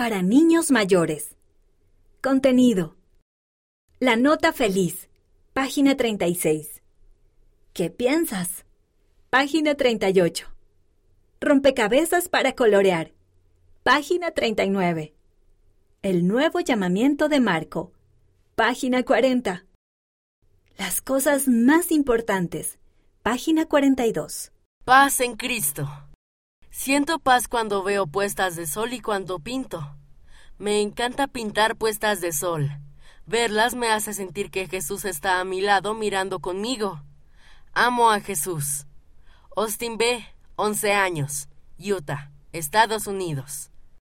para niños mayores. Contenido. La nota feliz. Página 36. ¿Qué piensas? Página 38. Rompecabezas para colorear. Página 39. El nuevo llamamiento de Marco. Página 40. Las cosas más importantes. Página 42. Paz en Cristo. Siento paz cuando veo puestas de sol y cuando pinto. Me encanta pintar puestas de sol. Verlas me hace sentir que Jesús está a mi lado mirando conmigo. Amo a Jesús. Austin B., 11 años, Utah, Estados Unidos.